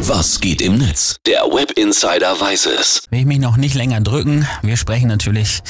Was geht im Netz? Der Web Insider weiß es. Will ich mich noch nicht länger drücken. Wir sprechen natürlich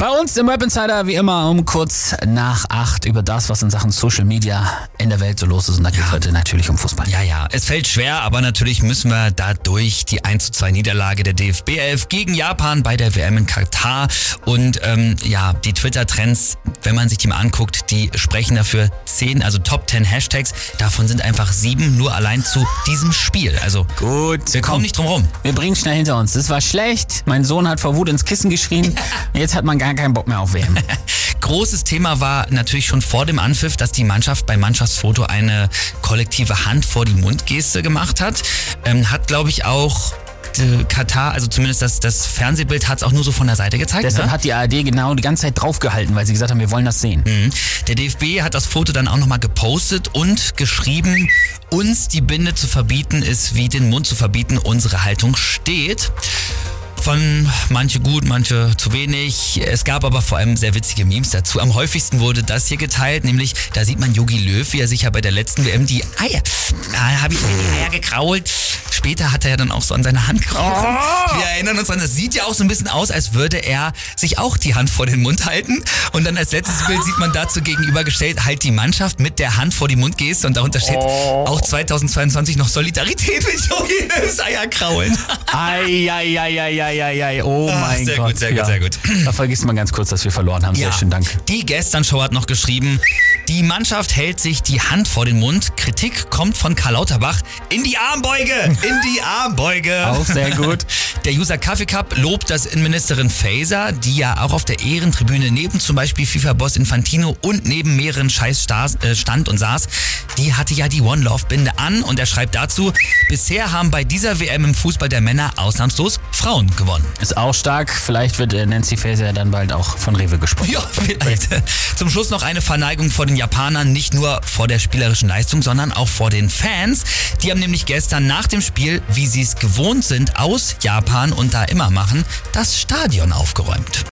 bei uns im Web Insider wie immer um kurz nach acht über das, was in Sachen Social Media in der Welt so los ist. Und da geht es heute natürlich um Fußball. Ja, ja, es fällt schwer, aber natürlich müssen wir da durch die 1 zu 2 Niederlage der DFB 11 gegen Japan bei der WM in Katar. Und ähm, ja, die Twitter-Trends, wenn man sich die mal anguckt, die sprechen dafür zehn, also Top 10 Hashtags. Davon sind einfach sieben nur allein zu diesem Spiel. Also Gut, wir kommen nicht drum rum. Wir bringen schnell hinter uns. Das war schlecht. Mein Sohn hat vor Wut ins Kissen geschrien. Jetzt hat man gar keinen Bock mehr auf WM. Großes Thema war natürlich schon vor dem Anpfiff, dass die Mannschaft beim Mannschaftsfoto eine kollektive Hand vor die Mundgeste gemacht hat. Ähm, hat, glaube ich, auch äh, Katar, also zumindest das, das Fernsehbild hat es auch nur so von der Seite gezeigt. Deshalb ne? hat die ARD genau die ganze Zeit draufgehalten, weil sie gesagt haben, wir wollen das sehen. Mhm. Der DFB hat das Foto dann auch nochmal gepostet und geschrieben, uns die Binde zu verbieten ist wie den Mund zu verbieten, unsere Haltung steht. Von manche gut, manche zu wenig. Es gab aber vor allem sehr witzige Memes dazu. Am häufigsten wurde das hier geteilt, nämlich da sieht man Yogi Löw, wie er sich ja bei der letzten WM die Eier, da habe ich die Eier gekrault. Später hat er ja dann auch so an seine Hand gekrault. Wir erinnern uns an, das sieht ja auch so ein bisschen aus, als würde er sich auch die Hand vor den Mund halten. Und dann als letztes Bild sieht man dazu gegenübergestellt halt die Mannschaft mit der Hand vor die Mundgeste und darunter steht auch 2022 noch Solidarität mit Yogi Löws Eier kraulen. Eieieiei, oh mein sehr Gott. gut, sehr gut, sehr gut. Da vergisst man ganz kurz, dass wir verloren haben. Sehr Ja. schön, Dank. Die Gestern-Show hat noch geschrieben, die Mannschaft hält sich die Hand vor den Mund. Kritik kommt von Karl Lauterbach. In die Armbeuge! In die Armbeuge! Auch sehr gut. Der User Kaffee Cup lobt das Innenministerin Faeser, die ja auch auf der Ehrentribüne neben zum Beispiel FIFA-Boss Infantino und neben mehreren Scheiß sta- äh, stand und saß. Die hatte ja die One Love Binde an und er schreibt dazu, bisher haben bei dieser WM im Fußball der Männer ausnahmslos Frauen gewonnen. Ist auch stark. Vielleicht wird äh, Nancy Faeser ja dann bald auch von Rewe gesprochen. Ja, vielleicht. Zum Schluss noch eine Verneigung vor den Japanern, nicht nur vor der spielerischen Leistung, sondern auch vor den Fans. Die haben nämlich gestern nach dem Spiel, wie sie es gewohnt sind, aus Japan und da immer machen, das Stadion aufgeräumt.